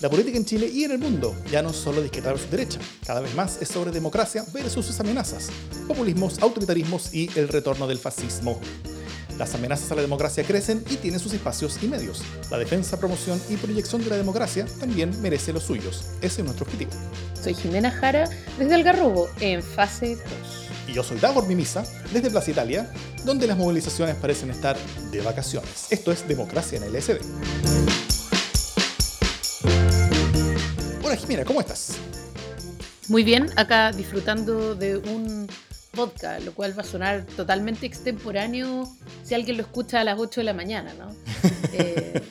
La política en Chile y en el mundo ya no es solo de izquierda versus derecha, cada vez más es sobre democracia versus sus amenazas, populismos, autoritarismos y el retorno del fascismo. Las amenazas a la democracia crecen y tienen sus espacios y medios. La defensa, promoción y proyección de la democracia también merece los suyos. Ese es nuestro objetivo. Soy Jimena Jara desde Algarrobo, en fase 2. Y yo soy Davor Mimisa desde Plaza Italia, donde las movilizaciones parecen estar de vacaciones. Esto es Democracia en LSD. Hola Jimena, ¿cómo estás? Muy bien, acá disfrutando de un podcast, lo cual va a sonar totalmente extemporáneo si alguien lo escucha a las 8 de la mañana, ¿no? Eh,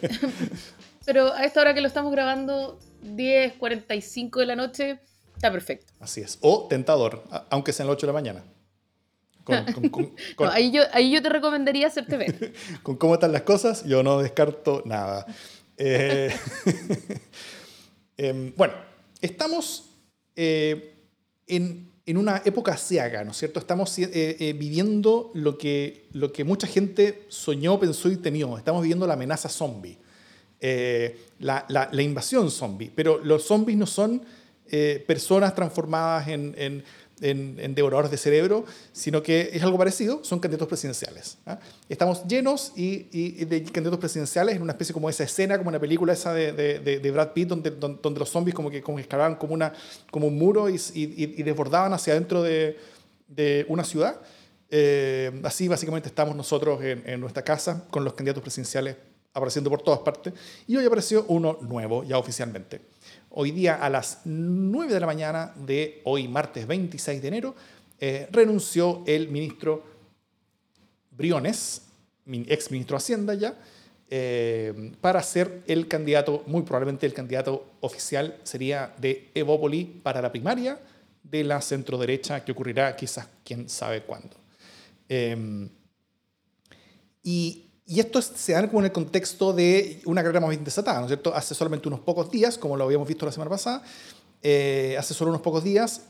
pero a esta hora que lo estamos grabando, 10, 45 de la noche, está perfecto. Así es. O tentador, aunque sea a las 8 de la mañana. ahí, yo, ahí yo te recomendaría hacerte ver. con cómo están las cosas, yo no descarto nada. Eh, em, bueno, estamos eh, en en una época ciaga, ¿no es cierto? Estamos eh, eh, viviendo lo que, lo que mucha gente soñó, pensó y temió. Estamos viviendo la amenaza zombie, la, la, invasión zombie. Pero los zombies no son personas transformadas en, devoradores de cerebro, sino que es algo parecido, son candidatos presidenciales. ¿ah? Estamos llenos y, de candidatos presidenciales en una especie como esa escena, como una película esa de, de, Brad Pitt, donde, donde, los zombies como que, como escalaban como, una, como un muro y, desbordaban hacia adentro de, una ciudad. Eh, así básicamente estamos nosotros en, en nuestra casa con los candidatos presidenciales apareciendo por todas partes. Y hoy apareció uno nuevo, ya oficialmente. Hoy día a las 9 de la mañana de hoy, martes 26 de enero, eh, renunció el ministro Briones, ex ministro de Hacienda ya, eh, para ser el candidato, muy probablemente el candidato oficial sería de Evópoli para la primaria de la centroderecha que ocurrirá quizás quién sabe cuándo. Eh, y y esto se da como en el contexto de una carrera más bien desatada, ¿no es cierto? Hace solamente unos pocos días, como lo habíamos visto la semana pasada, eh, hace solo unos pocos días,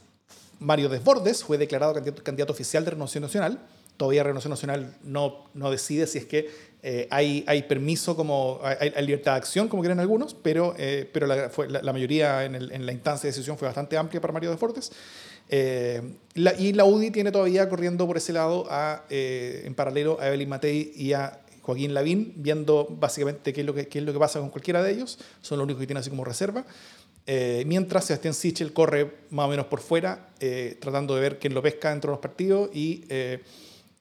Mario Desbordes fue declarado candidato, oficial de Renovación Nacional. Todavía Renovación Nacional no, no decide si es que eh, hay, hay, permiso, como hay, libertad de acción, como quieren algunos, pero, eh, pero la, fue, la, mayoría en, el, en, la instancia de decisión fue bastante amplia para Mario Desbordes. y la UDI tiene todavía corriendo por ese lado a, en paralelo a Evelyn Matei y a Joaquín Lavín, viendo básicamente qué es, lo que, qué es lo que pasa con cualquiera de ellos, son los únicos que tienen así como reserva. Eh, mientras Sebastián Sichel corre más o menos por fuera, eh, tratando de ver quién lo pesca dentro de los partidos y, eh,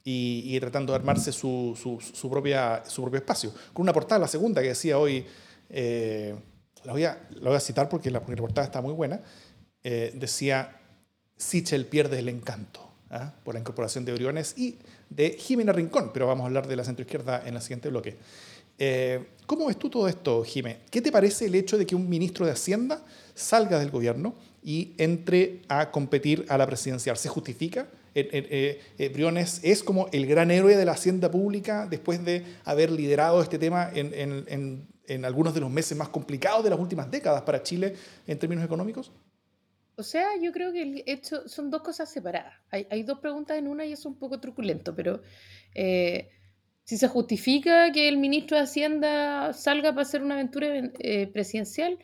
y, tratando de armarse su, su, propia, su propio espacio. Con una portada, la segunda, que decía hoy, la voy, a, la, voy a, citar porque la, porque portada está muy buena, decía, Sichel pierde el encanto ¿ah? por la incorporación de Briones y de Jimena Rincón, pero vamos a hablar de la centroizquierda en el siguiente bloque. Eh, ¿Cómo ves tú todo esto, Jimé? ¿Qué te parece el hecho de que un ministro de Hacienda salga del gobierno y entre a competir a la presidencial? ¿Se justifica? Eh, eh, Briones es como el gran héroe de la hacienda pública después de haber liderado este tema en, algunos de los meses más complicados de las últimas décadas para Chile en términos económicos? O sea, yo creo que el hecho son dos cosas separadas. Hay, hay dos preguntas en una y es un poco truculento, pero eh, si se justifica que el ministro de Hacienda salga para hacer una aventura eh, presidencial,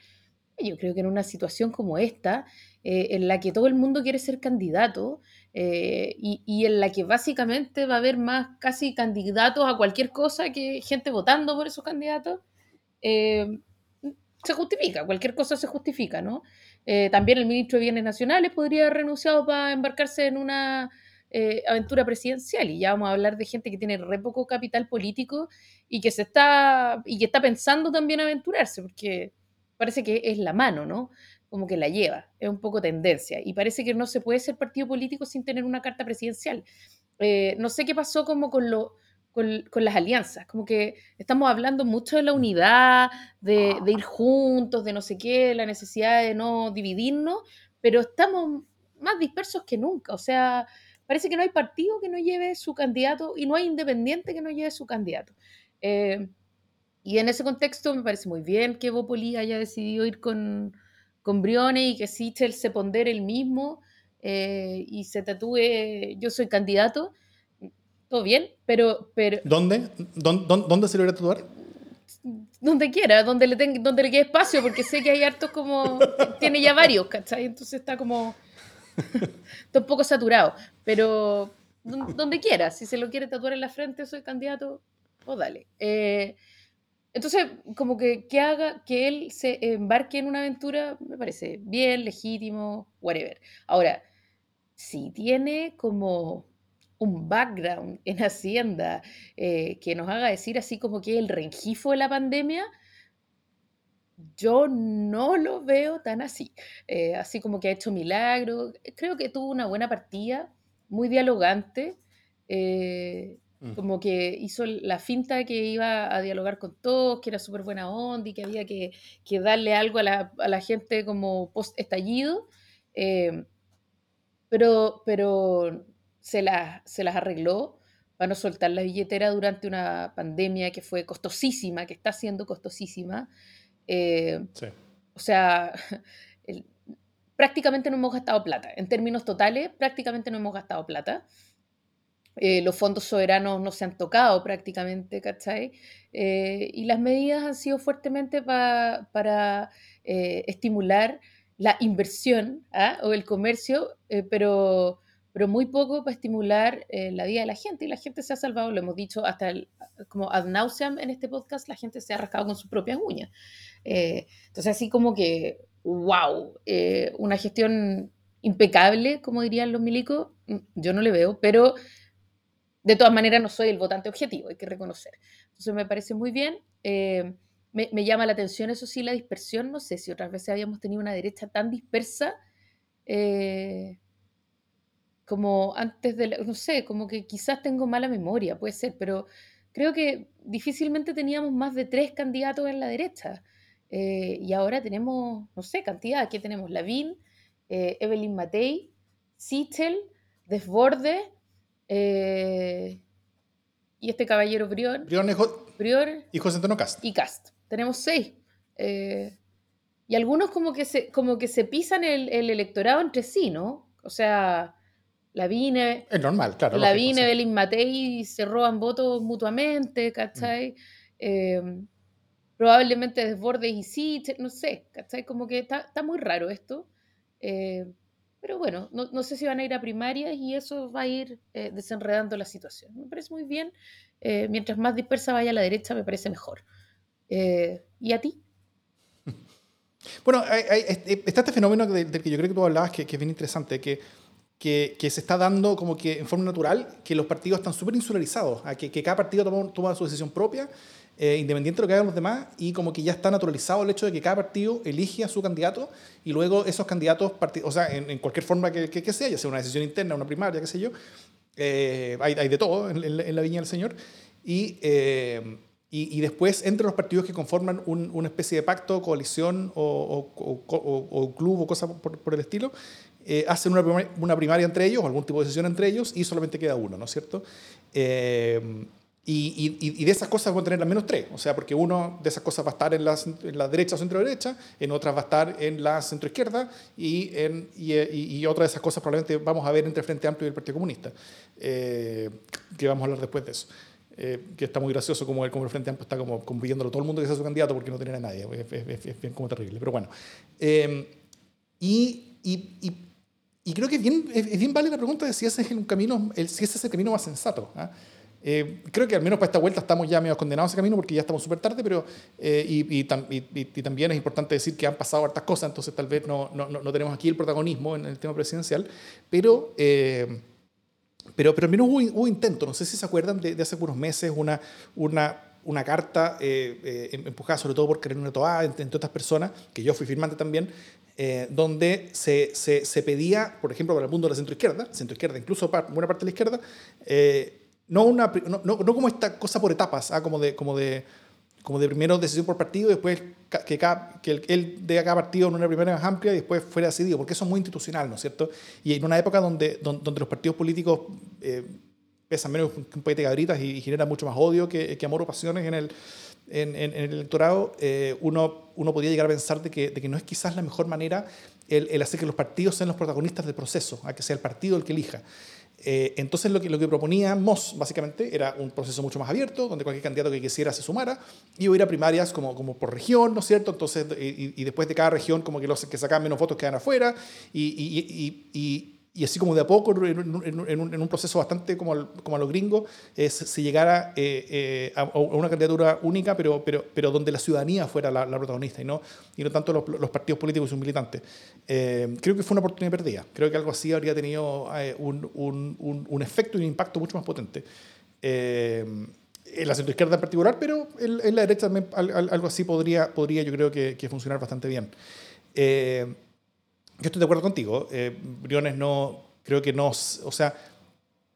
yo creo que en una situación como esta, eh, en la que todo el mundo quiere ser candidato y, y, en la que básicamente va a haber más casi candidatos a cualquier cosa que gente votando por esos candidatos, se justifica, cualquier cosa se justifica, ¿no? Eh, también el ministro de Bienes Nacionales podría haber renunciado para embarcarse en una eh, aventura presidencial. Y ya vamos a hablar de gente que tiene re poco capital político y que se está y que está pensando también aventurarse, porque parece que es la mano, ¿no? Como que la lleva, es un poco tendencia. Y parece que no se puede ser partido político sin tener una carta presidencial. Eh, no sé qué pasó como con lo con, las alianzas. Como que estamos hablando mucho de la unidad, de, ir juntos, de no sé qué, la necesidad de no dividirnos, pero estamos más dispersos que nunca. O sea, parece que no hay partido que no lleve su candidato y no hay independiente que no lleve su candidato. Eh, y en ese contexto me parece muy bien que Bopoli haya decidido ir con, con Briones y que Sichel se pondere el mismo eh, y se tatúe yo soy candidato todo bien, pero... pero ¿Dónde? ¿Dónde, dónde se lo iba a tatuar? donde quiera, donde le, donde le quede espacio, porque sé que hay hartos como, tiene ya varios, ¿cachai? Entonces está como, está un poco saturado, pero donde quiera, si se lo quiere tatuar en la frente, soy candidato, pues dale. Eh, entonces, como que, que haga que él se embarque en una aventura, me parece bien, legítimo, whatever. Ahora, si tiene como un background en Hacienda eh, que nos haga decir así como que el rengifo de la pandemia, yo no lo veo tan así. Eh, así como que ha hecho milagros. Creo que tuvo una buena partida, muy dialogante. Eh, mm. como que hizo la finta que iba a dialogar con todos, que era súper buena onda y que había que, darle algo a la, gente como post-estallido. pero, pero se, se las arregló para no soltar la billetera durante una pandemia que fue costosísima, que está siendo costosísima. Eh, o sea, prácticamente no hemos gastado plata. En términos totales, prácticamente no hemos gastado plata. Eh, los fondos soberanos no se han tocado prácticamente, ¿cachai? Eh, y las medidas han sido fuertemente para estimular la inversión ¿ah? o el comercio, pero pero muy poco para estimular eh, la vida de la gente. Y la gente se ha salvado, lo hemos dicho hasta como ad nauseam en este podcast, la gente se ha rascado con sus propias uñas. Eh, entonces, así como que, wow, eh, una gestión impecable, como dirían los milicos, mm, yo no le veo, pero de todas maneras no soy el votante objetivo, hay que reconocer. Entonces, me parece muy bien. Me, me, llama la atención, eso sí, la dispersión. No sé si otras veces habíamos tenido una derecha tan dispersa. Eh, como antes de, no sé, como que quizás tengo mala memoria, puede ser, pero creo que difícilmente teníamos más de tres candidatos en la derecha. Eh, y ahora tenemos, no sé, cantidad. Aquí tenemos Lavín, eh, Evelyn Matei, Sichel, Desborde eh, y este caballero Brior. Brior, y José Antonio Cast. Y Cast. Tenemos seis. y algunos como que se, como que se pisan el, el electorado entre sí, ¿no? O sea, la Vine. Es normal, claro. La Vine, Belín Matei se roban votos mutuamente, ¿cachai? Em, probablemente Desbordes y sí, no sé, ¿cachai? Como que está, muy raro esto. Em, pero bueno, no, sé si van a ir a primarias y eso va a ir eh, desenredando la situación. Me parece muy bien. Eh, mientras más dispersa vaya a la derecha, me parece mejor. Eh, ¿Y a ti? Bueno, está este fenómeno del, que yo creo que tú hablabas, que, que es bien interesante, que que, se está dando como que en forma natural, que los partidos están súper insularizados, a que, cada partido toma, su decisión propia, eh, independiente de lo que hagan los demás, y como que ya está naturalizado el hecho de que cada partido elige a su candidato y luego esos candidatos, o sea, en, cualquier forma que, que, sea, ya sea una decisión interna, una primaria, qué sé yo, eh, hay, de todo en, la viña del Señor, y, eh, y, después entre los partidos que conforman una especie de pacto, coalición o, o, club o cosa por, por, el estilo, eh, hacen una primaria, una primaria, entre ellos, o algún tipo de sesión entre ellos, y solamente queda uno, ¿no es cierto? Eh, y, y, de esas cosas van a tener al menos tres, o sea, porque uno de esas cosas va a estar en la, en la derecha o centro-derecha, en otras va a estar en la centro-izquierda, y, en, y, otra de esas cosas probablemente vamos a ver entre el Frente Amplio y el Partido Comunista, eh, que vamos a hablar después de eso. que está muy gracioso como el, como el Frente Amplio está como, pidiéndolo todo el mundo que sea su candidato porque no tiene a nadie, es, bien como terrible, pero bueno. y, y, y creo que es bien, vale la pregunta de si ese es un camino, el, si ese es el camino más sensato. ¿ah? Eh, creo que al menos para esta vuelta estamos ya medio condenados a ese camino porque ya estamos súper tarde, pero eh, y, y, y, también es importante decir que han pasado hartas cosas, entonces tal vez no, no, no tenemos aquí el protagonismo en el tema presidencial, pero, eh, pero, pero al menos hubo, hubo intento, no sé si se acuerdan de, de hace unos meses una, una, una carta empujada sobre todo por Karen Toá, entre, entre otras personas, que yo fui firmante también, eh, donde se, se, pedía, por ejemplo, para el mundo de la centroizquierda, centroizquierda, incluso buena parte de la izquierda, eh, no, una, no, no, como esta cosa por etapas, ¿ah? como, de, como, de, como de primero decisión por partido, después que, cada, que él de cada partido en una primera más amplia y después fuera decidido, porque eso es muy institucional, ¿no es cierto? Y en una época donde, donde, los partidos políticos pesan menos que un paquete de cabritas y, y generan mucho más odio que, que amor o pasiones en el en, el electorado, eh, uno, uno podría llegar a pensar de que, de que, no es quizás la mejor manera el, el, hacer que los partidos sean los protagonistas del proceso, a que sea el partido el que elija. Eh, entonces lo que, lo que proponíamos básicamente era un proceso mucho más abierto, donde cualquier candidato que quisiera se sumara, y ir a primarias como, como por región, ¿no es cierto? Entonces, y, después de cada región como que los que sacaban menos votos quedan afuera, y, y y así como de a poco, en, un, proceso bastante como, como a los gringos, se llegara eh, eh, a, una candidatura única, pero, pero, pero donde la ciudadanía fuera la, protagonista y no, y no tanto los, partidos políticos y sus militantes. Eh, creo que fue una oportunidad perdida. Creo que algo así habría tenido un, un, efecto y un impacto mucho más potente. en la izquierda en particular, pero en, la derecha también algo así podría, podría yo creo que, que funcionar bastante bien yo estoy de acuerdo contigo. Eh, Briones no, creo que no, o sea,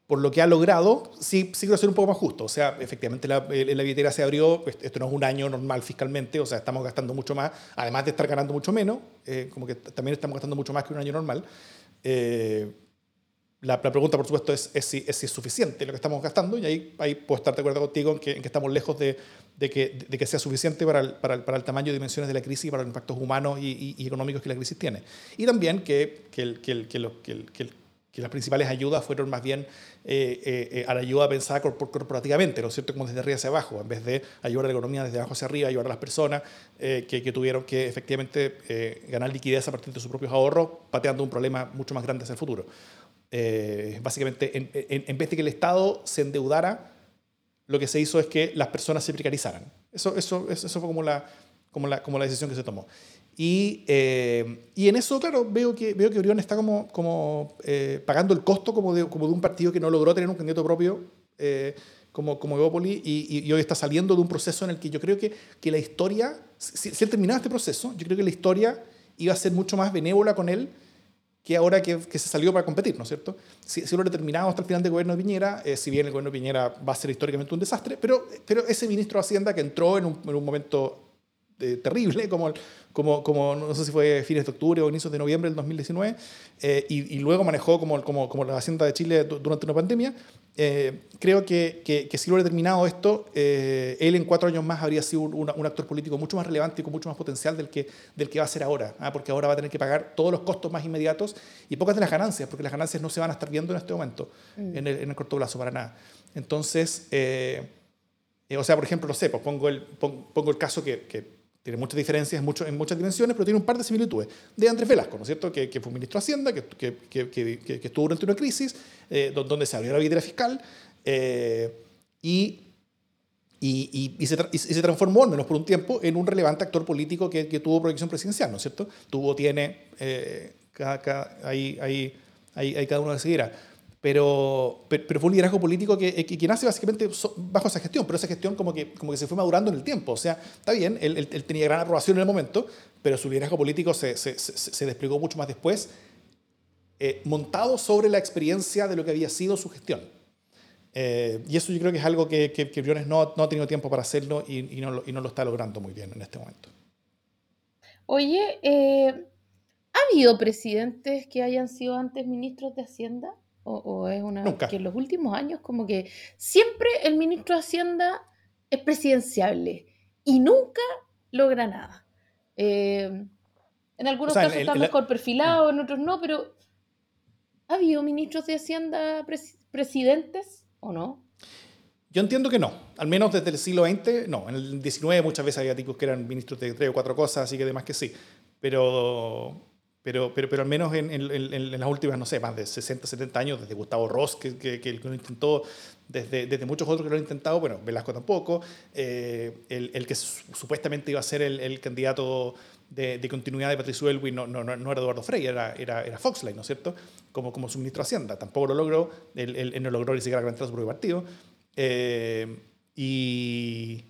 por lo que ha logrado, sí, sí quiero ser un poco más justo. O sea, efectivamente la, eh, la billetera se abrió, pues, esto no es un año normal fiscalmente, o sea, estamos gastando mucho más, además de estar ganando mucho menos, eh, como que también estamos gastando mucho más que un año normal. Eh, la, pregunta, por supuesto, es, es, si, es, si, es suficiente lo que estamos gastando, y ahí, ahí puedo estar de acuerdo contigo en que, en que estamos lejos de, de, que, de, que, sea suficiente para el, para, el, para el, tamaño y dimensiones de la crisis y para los impactos humanos y, económicos que la crisis tiene. Y también que, que, que, que, las principales ayudas fueron más bien eh, eh, eh, a la ayuda pensada corporativamente, ¿no es cierto? Como desde arriba hacia abajo, en vez de ayudar a la economía desde abajo hacia arriba, ayudar a las personas que, que, tuvieron que efectivamente ganar liquidez a partir de sus propios ahorros, pateando un problema mucho más grande hacia el futuro. Básicamente, en, en, vez de que el Estado se endeudara, lo que se hizo es que las personas se precarizaran. Eso, eso, eso fue como la, como, la, como la decisión que se tomó. Y, eh, y en eso, claro, veo que, veo que Orión está como, como eh, pagando el costo como de, como de un partido que no logró tener un candidato propio como, como Evópoli y, y, hoy está saliendo de un proceso en el que yo creo que, que la historia, si, si él terminaba este proceso, yo creo que la historia iba a ser mucho más benévola con él que ahora que, se salió para competir, ¿no es cierto? Si, lo determinado hasta el final del gobierno de Piñera, eh, si bien el gobierno de Piñera va a ser históricamente un desastre, pero, pero ese ministro de Hacienda que entró en un momento eh, terrible, como, como, como no sé si fue fines de octubre o inicios de noviembre del 2019, eh, y, y, luego manejó como, como, como, la Hacienda de Chile durante una pandemia, eh, creo que, que, si lo hubiera terminado esto, eh, él en cuatro años más habría sido un, un, actor político mucho más relevante y con mucho más potencial del que, del que va a ser ahora, ¿ah? porque ahora va a tener que pagar todos los costos más inmediatos y pocas de las ganancias, porque las ganancias no se van a estar viendo en este momento, mm. en, el, en, el, corto plazo, para nada. Entonces, eh, o sea, por ejemplo, no sé, pues pongo, el, pongo, el caso que, que tiene muchas diferencias en, mucho, en, muchas dimensiones, pero tiene un par de similitudes. De Andrés Velasco, ¿no es cierto? Que, que fue ministro de Hacienda, que, que, que, estuvo durante una crisis, eh, donde se abrió la billetera fiscal, eh, y, y, y, se y, se transformó, al menos por un tiempo, en un relevante actor político que, tuvo proyección presidencial, ¿no es cierto? Tuvo, tiene, eh, cada, ahí, ahí, ahí, cada uno decidirá. Pero, pero, fue un liderazgo político que, que, nace básicamente bajo esa gestión, pero esa gestión como que, como que se fue madurando en el tiempo. O sea, está bien, él, él, tenía gran aprobación en el momento, pero su liderazgo político se, se, se, desplegó mucho más después, eh, montado sobre la experiencia de lo que había sido su gestión. Eh, y eso yo creo que es algo que, que, que Briones no, no, ha tenido tiempo para hacerlo y, y, no, y, no, lo está logrando muy bien en este momento. Oye, eh, ¿ha habido presidentes que hayan sido antes ministros de Hacienda? ¿O, o es una Nunca. que en los últimos años como que siempre el ministro de Hacienda es presidenciable y nunca logra nada? Eh, en algunos o sea, casos el, está el, mejor perfilado, en otros no, pero ¿ha habido ministros de Hacienda pres presidentes? ¿O no? Yo entiendo que no, al menos desde el siglo XX, no. En el XIX muchas veces había tipos que eran ministros de tres o cuatro cosas, así que además que sí. Pero, pero, pero, pero al menos en, en, en, las últimas, no sé, más de 60, 70 años, desde Gustavo Ross, que, que, que lo intentó, desde, desde, muchos otros que lo han intentado, bueno, Velasco tampoco, eh, el, el, que supuestamente iba a ser el, el candidato de, de, continuidad de Patricio Elwin no, no, no, era Eduardo Frey, era, era, era Foxley, ¿no es cierto? Como, como su ministro de Hacienda. Tampoco lo logró, él, él, él no logró ni siquiera levantar su propio partido. Eh, y,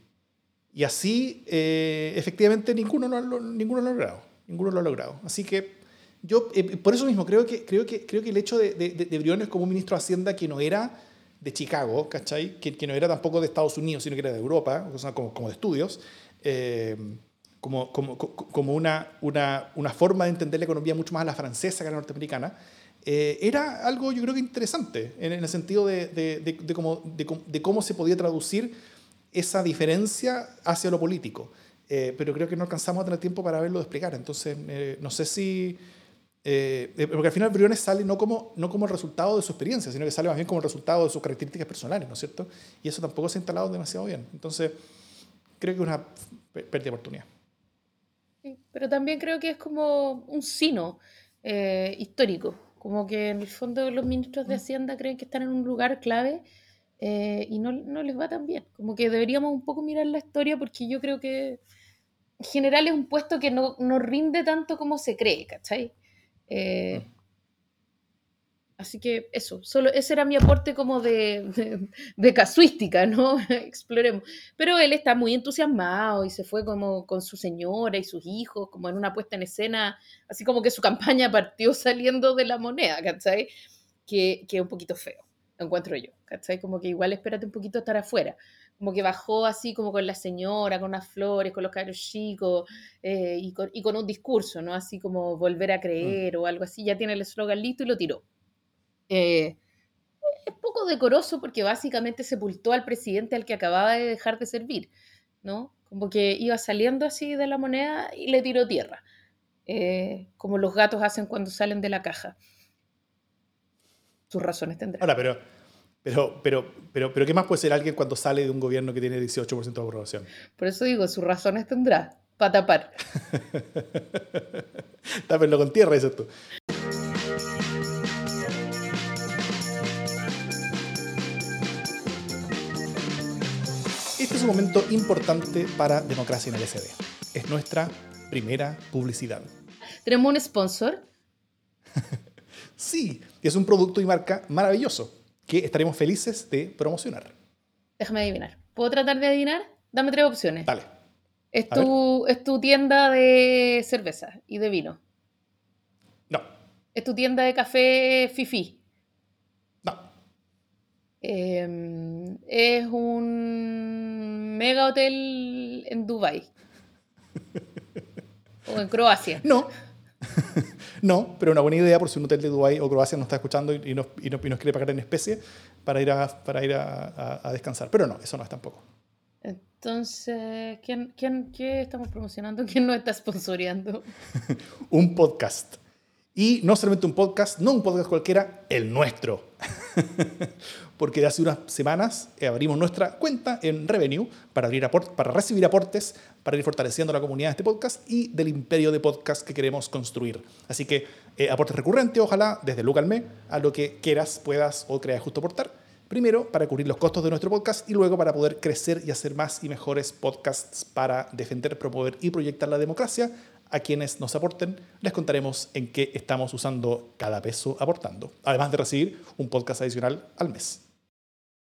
y así, eh, efectivamente, ninguno lo, ninguno lo ha logrado. Ninguno lo ha logrado. Así que yo, eh, por eso mismo, creo que, creo que, creo que el hecho de, de, de Briones como ministro de Hacienda que no era de Chicago, ¿cachai? Que, no era tampoco de Estados Unidos, sino que era de Europa, o como, como de estudios, eh, como, como, como una, una, una, forma de entender la economía mucho más a la francesa que a la norteamericana, eh, era algo yo creo que interesante en, el sentido de, de, de, cómo, de, cómo se podía traducir esa diferencia hacia lo político. Pero creo que no alcanzamos a tener tiempo para verlo explicar. Entonces, no sé si... Eh, eh, porque al final Briones sale no como, no como el resultado de su experiencia, sino que sale más bien como el resultado de sus características personales, ¿no es cierto? Y eso tampoco se ha instalado demasiado bien. Entonces, creo que es una pérdida de oportunidad. Sí, pero también creo que es como un sino eh, histórico, como que en el fondo los ministros de mm. Hacienda creen que están en un lugar clave y no, no les va tan bien. Como que deberíamos un poco mirar la historia porque yo creo que en general es un puesto que no, no rinde tanto como se cree, ¿cachai? Eh, así que eso, solo ese era mi aporte como de, casuística, ¿no? Exploremos. Pero él está muy entusiasmado y se fue como con su señora y sus hijos, como en una puesta en escena, así como que su campaña partió saliendo de la moneda, ¿cachai? Que, que un poquito feo, encuentro yo, ¿cachai? Como que igual espérate un poquito estar afuera como que bajó así como con la señora, con unas flores, con los caros chicos eh, y, con, y, con, un discurso, ¿no? Así como volver a creer mm. o algo así, ya tiene el eslogan listo y lo tiró. Eh, es poco decoroso porque básicamente sepultó al presidente al que acababa de dejar de servir, ¿no? Como que iba saliendo así de la moneda y le tiró tierra, eh, como los gatos hacen cuando salen de la caja. Sus razones tendrán. Ahora, pero pero, pero, pero, pero, ¿qué más puede ser alguien cuando sale de un gobierno que tiene 18% de aprobación? Por eso digo, sus razones tendrá, para tapar. Tápenlo con tierra, dices tú. Este es un momento importante para Democracia en el SD. Es nuestra primera publicidad. ¿Tenemos un sponsor? sí, es un producto y marca maravilloso que estaremos felices de promocionar. Déjame adivinar. ¿Puedo tratar de adivinar? Dame tres opciones. Dale. ¿Es tu, ¿Es tu tienda de cerveza y de vino? No. ¿Es tu tienda de café Fifi? No. Em, ¿Es un mega hotel en Dubai? ¿O en Croacia? No. no, pero una buena idea por si un hotel de Dubái o Croacia nos está escuchando y, nos, y, nos, quiere pagar en especie para ir, a, para ir a, a, descansar. Pero no, eso no es tampoco. Entonces, ¿quién, quién, ¿qué estamos promocionando? ¿Quién nos está sponsoreando? un podcast. Y no solamente un podcast, no un podcast cualquiera, el nuestro. Porque hace unas semanas eh, abrimos nuestra cuenta en Revenue para, abrir para recibir aportes, para ir fortaleciendo la comunidad de este podcast y del imperio de podcast que queremos construir. Así que eh, aportes recurrentes, ojalá, desde Luca al mes, a lo que quieras, puedas o creas justo aportar. Primero, para cubrir los costos de nuestro podcast y luego para poder crecer y hacer más y mejores podcasts para defender, promover y proyectar la democracia a quienes nos aporten, les contaremos en qué estamos usando cada peso aportando, además de recibir un podcast adicional al mes.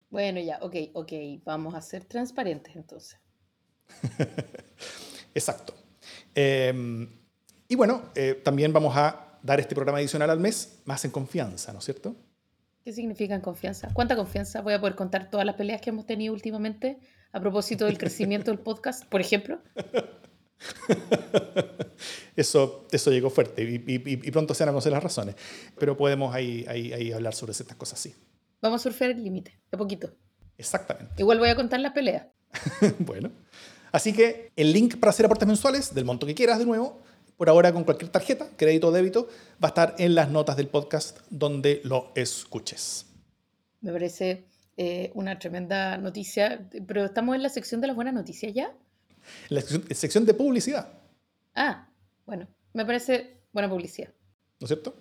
Bueno, ya, ok, ok, vamos a ser transparentes entonces. Exacto. Em, y bueno, eh, también vamos a dar este programa adicional al mes más en confianza, ¿no es cierto? ¿Qué significa en confianza? ¿Cuánta confianza? Voy a poder contar todas las peleas que hemos tenido últimamente a propósito del crecimiento del podcast, por ejemplo. eso, eso llegó fuerte y, pronto se van a conocer las razones. Pero podemos ahí, ahí, hablar sobre ciertas cosas, sí. Vamos a surfear el límite, de poquito. Exactamente. Igual voy a contar la pelea. bueno. Así que el link para hacer aportes mensuales, del monto que quieras de nuevo, por ahora con cualquier tarjeta, crédito o débito, va a estar en las notas del podcast donde lo escuches. Me parece eh, una tremenda noticia, pero estamos en la sección de las buenas noticias ya la sección, de publicidad. Ah, bueno, me parece buena publicidad. ¿No es cierto?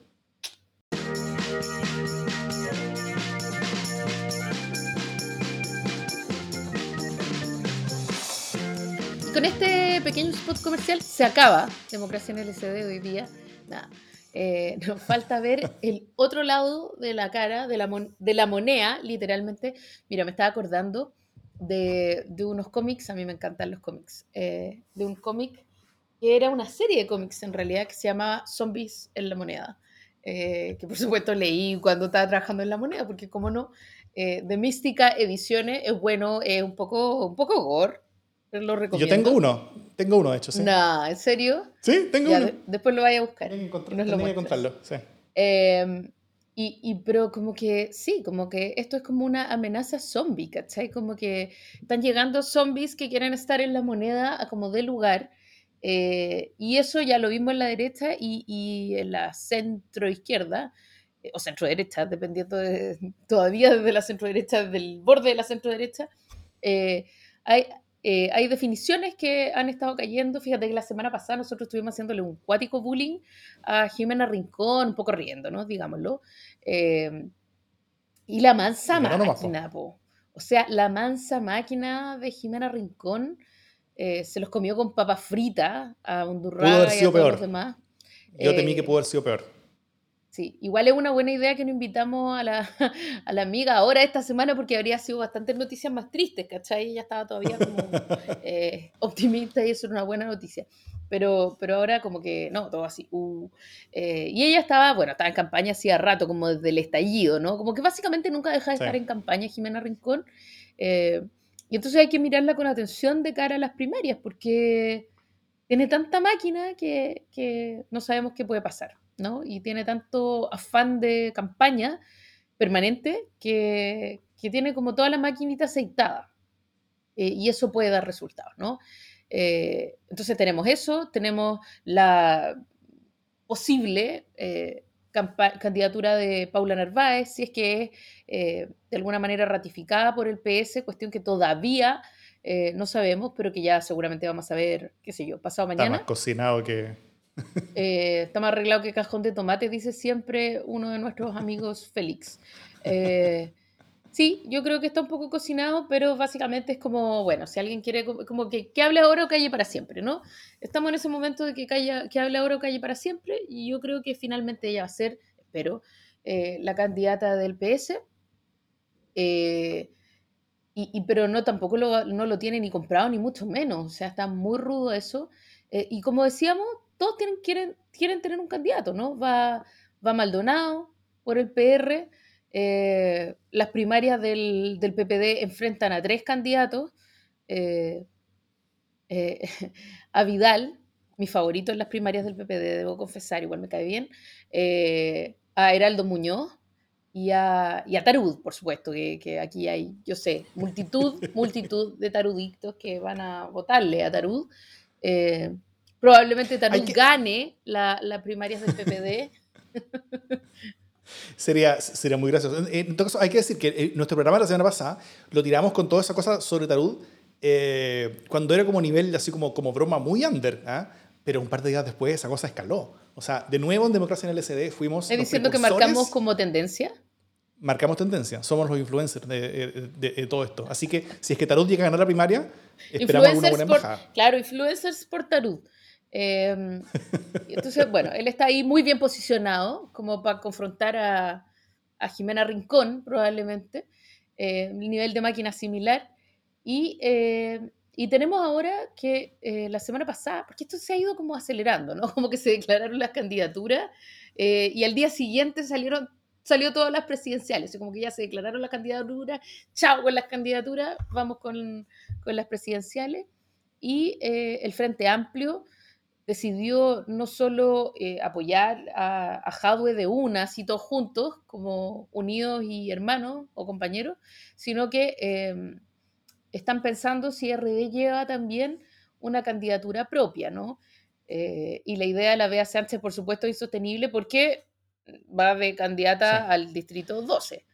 Y con este pequeño spot comercial se acaba Democracia en LCD de hoy día. Nada. Eh, nos falta ver el otro lado de la cara, de la, de la moneda, literalmente. Mira, me estaba acordando de, unos cómics, a mí me encantan los cómics, eh, de un cómic que era una serie de cómics en realidad que se llamaba Zombies en la moneda, eh, que por supuesto leí cuando estaba trabajando en la moneda, porque como no, eh, de Mística Ediciones es bueno, es un poco, un poco gore, lo recomiendo. Yo tengo uno, tengo uno de hecho, sí. No, ¿en serio? Sí, tengo uno. después lo vaya a buscar. Tengo que contarlo, sí. Em, y, y, pero como que sí, como que esto es como una amenaza zombie, ¿cachai? Como que están llegando zombies que quieren estar en la moneda a como de lugar. y eso ya lo vimos en la derecha y, en la centro izquierda, o centro derecha, dependiendo de, todavía desde la centro derecha, del borde de la centro derecha, hay, eh, hay definiciones que han estado cayendo. Fíjate que la semana pasada nosotros estuvimos haciéndole un cuático bullying a Jimena Rincón, un poco riendo, ¿no? Digámoslo. Eh, y la mansa máquina, po. O sea, la mansa máquina de Jimena Rincón eh, se los comió con papas fritas a Undurraga y a todos los demás. Yo temí que pudo haber sido peor. Sí, igual es una buena idea que no invitamos a la, a la, amiga ahora esta semana porque habría sido bastantes noticias más tristes, ¿cachai? Ella estaba todavía como eh, optimista y eso era una buena noticia. Pero, pero ahora como que, no, todo así. Uh, eh, y ella estaba, bueno, estaba en campaña hacía rato, como desde el estallido, ¿no? Como que básicamente nunca deja de estar en campaña Jimena Rincón. Eh, y entonces hay que mirarla con atención de cara a las primarias porque tiene tanta máquina que, que no sabemos qué puede pasar. ¿No? Y tiene tanto afán de campaña permanente que, tiene como toda la maquinita aceitada. Eh, y eso puede dar resultados, ¿no? Eh, entonces tenemos eso, tenemos la posible eh, candidatura de Paula Narváez, si es que es de alguna manera ratificada por el PS, cuestión que todavía no sabemos, pero que ya seguramente vamos a ver, qué sé yo, pasado mañana. Está más cocinado que, eh, está más arreglado que cajón de tomate, dice siempre uno de nuestros amigos Félix. Eh, sí, yo creo que está un poco cocinado, pero básicamente es como, bueno, si alguien quiere, como que, que hable ahora o calle para siempre, ¿no? Estamos en ese momento de que, que hable ahora o calle para siempre, y yo creo que finalmente ella va a ser, espero, eh, la candidata del PS. y, pero no tampoco lo, no lo tiene ni comprado, ni mucho menos. O sea, está muy rudo eso. y como decíamos, todos tienen, quieren, quieren tener un candidato, ¿no? Va, va Maldonado por el PR, eh, las primarias del, del, PPD enfrentan a tres candidatos, eh, eh, a Vidal, mi favorito en las primarias del PPD, debo confesar, igual me cae bien, a Heraldo Muñoz y a, y a Tarud, por supuesto, que, que, aquí hay, yo sé, multitud, multitud de taruditos que van a votarle a Tarud. Probablemente también gane la, la primaria del PPD. sería, sería muy gracioso. En todo caso, hay que decir que eh, nuestro programa la semana pasada lo tiramos con toda esa cosa sobre Tarud eh, cuando era como nivel, así como, como broma muy under, ¿ah? pero un par de días después esa cosa escaló. O sea, de nuevo en Democracia en el SD fuimos... ¿Estás diciendo que marcamos como tendencia? Marcamos tendencia, somos los influencers de, de, todo esto. Así que si es que Tarud llega a ganar la primaria, esperamos una buena embajada. Claro, influencers por Tarud. Em, entonces, bueno, él está ahí muy bien posicionado como para confrontar a, a Jimena Rincón, probablemente, eh, nivel de máquina similar. Y, eh, y tenemos ahora que eh, la semana pasada, porque esto se ha ido como acelerando, ¿no? Como que se declararon las candidaturas eh, y al día siguiente salieron salió todas las presidenciales, como que ya se declararon las candidaturas, chao con las candidaturas, vamos con, con las presidenciales. Y el Frente Amplio decidió no solo eh, apoyar a, a de una, así todos juntos, como unidos y hermanos o compañeros, sino que em, están pensando si RD lleva también una candidatura propia, ¿no? Eh, y la idea de la Bea Sánchez, por supuesto, es insostenible porque va de candidata al distrito 12.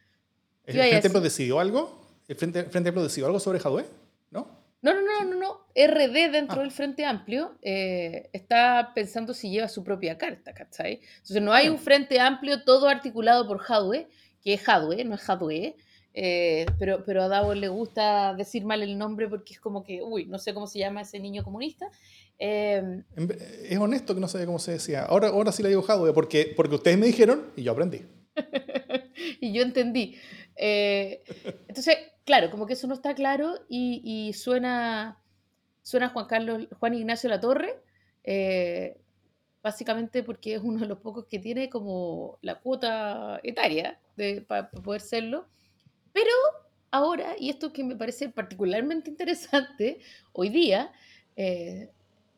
¿El Frente Amplio decidió algo? ¿El Frente, Frente Amplio decidió algo sobre Jadwe? ¿No? No, no, no, no. RD dentro ah. del Frente Amplio eh, está pensando si lleva su propia carta, ¿cachai? Entonces no hay un Frente Amplio todo articulado por Jadwe, que es Jadwe, no es Jadwe, eh, pero, pero a Davos le gusta decir mal el nombre porque es como que, uy, no sé cómo se llama ese niño comunista. Em, es honesto que no sé cómo se decía. Ahora, ahora sí le digo Jadwe porque, porque ustedes me dijeron y yo aprendí. y yo entendí. Eh, entonces, claro, como que eso no está claro y, suena, suena Juan Carlos, Juan Ignacio Latorre, eh, básicamente porque es uno de los pocos que tiene como la cuota etaria para poder serlo. Pero ahora, y esto que me parece particularmente interesante, hoy día, eh,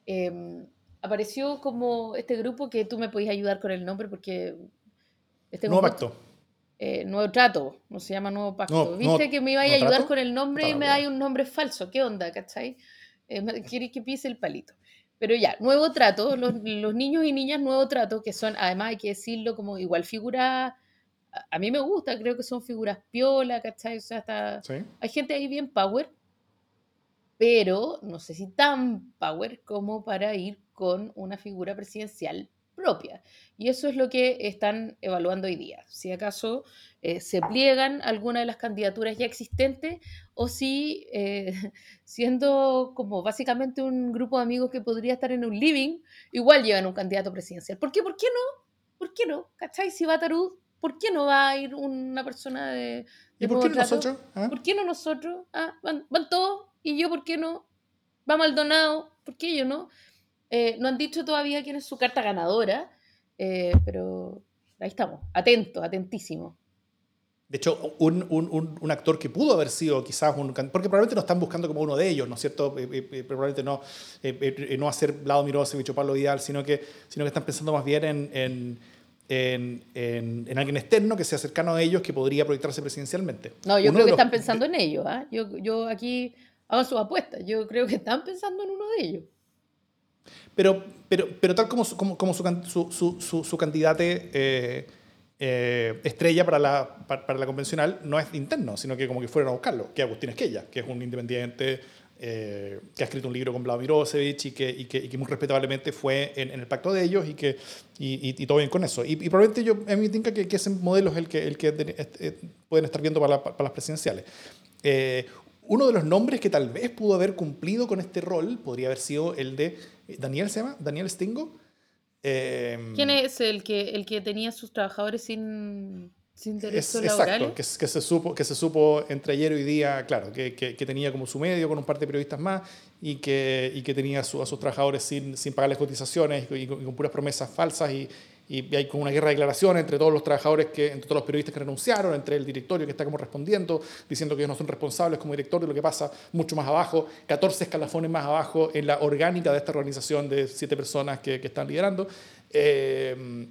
em, apareció como este grupo que tú me podías ayudar con el nombre porque... Este Nuevo pacto. Eh, nuevo trato, no se llama nuevo pacto. Viste que me iba a ayudar con el nombre y me da un nombre falso. ¿Qué onda, cachai? Eh, quieres que pise el palito. Pero ya, nuevo trato, los, los, niños y niñas nuevo trato, que son, además hay que decirlo, como igual figuras, a, mí me gusta, creo que son figuras piola, ¿cachai? O sea, hasta, hay gente ahí bien power, pero no sé si tan power como para ir con una figura presidencial propia. Y eso es lo que están evaluando hoy día. Si acaso eh, se pliegan algunas de las candidaturas ya existentes o si, eh, siendo como básicamente un grupo de amigos que podría estar en un living, igual llevan un candidato presidencial. ¿Por qué? ¿Por qué no? ¿Por qué no? ¿Cachai? Si va Tarud, ¿por qué no va a ir una persona de... ¿Y por qué no nosotros? ¿Ah? ¿Por qué no nosotros? Ah, van, van todos y yo, ¿por qué no? Va Maldonado, ¿por qué yo no? Eh, no han dicho todavía quién es su carta ganadora, eh, pero ahí estamos, atentos, atentísimos. De hecho, un, un, un, actor que pudo haber sido quizás un... Porque probablemente no están buscando como uno de ellos, ¿no es cierto? Eh, probablemente no, no hacer Lado Mirosevich o Pablo Vidal, sino que, sino que están pensando más bien en, en, en, en, alguien externo que sea cercano a ellos que podría proyectarse presidencialmente. No, yo creo que están pensando en ellos. ¿eh? Yo, yo aquí hago sus apuestas. Yo creo que están pensando en uno de ellos. Pero, pero, pero tal como, como, como su, su, su, su candidate eh, eh, estrella para la, para, la convencional no es interno, sino que como que fueron a buscarlo, que Agustín Esquella, que es un independiente eh, que ha escrito un libro con Vlado Mirosevich y que, y que, y que muy respetablemente fue en, el pacto de ellos y que y, y, todo bien con eso. Y, probablemente yo, a mí me tinca que, que, ese modelo es el que, el que pueden estar viendo para, para las presidenciales. Uno de los nombres que tal vez pudo haber cumplido con este rol podría haber sido el de Daniel se llama, Daniel Stingo. Em, ¿Quién es el que, el que tenía sus trabajadores sin, sin derechos laborales? Exacto, que, que, se supo, que se supo entre ayer y hoy día, claro, que, que, tenía como su medio con un par de periodistas más y que, y que tenía a sus trabajadores sin, sin pagarles cotizaciones y, con puras promesas falsas y, y hay como una guerra de declaraciones entre todos los trabajadores, que, entre todos los periodistas que renunciaron, entre el directorio que está como respondiendo, diciendo que ellos no son responsables como directorio lo que pasa mucho más abajo, 14 escalafones más abajo en la orgánica de esta organización de siete personas que, que están liderando. Eh,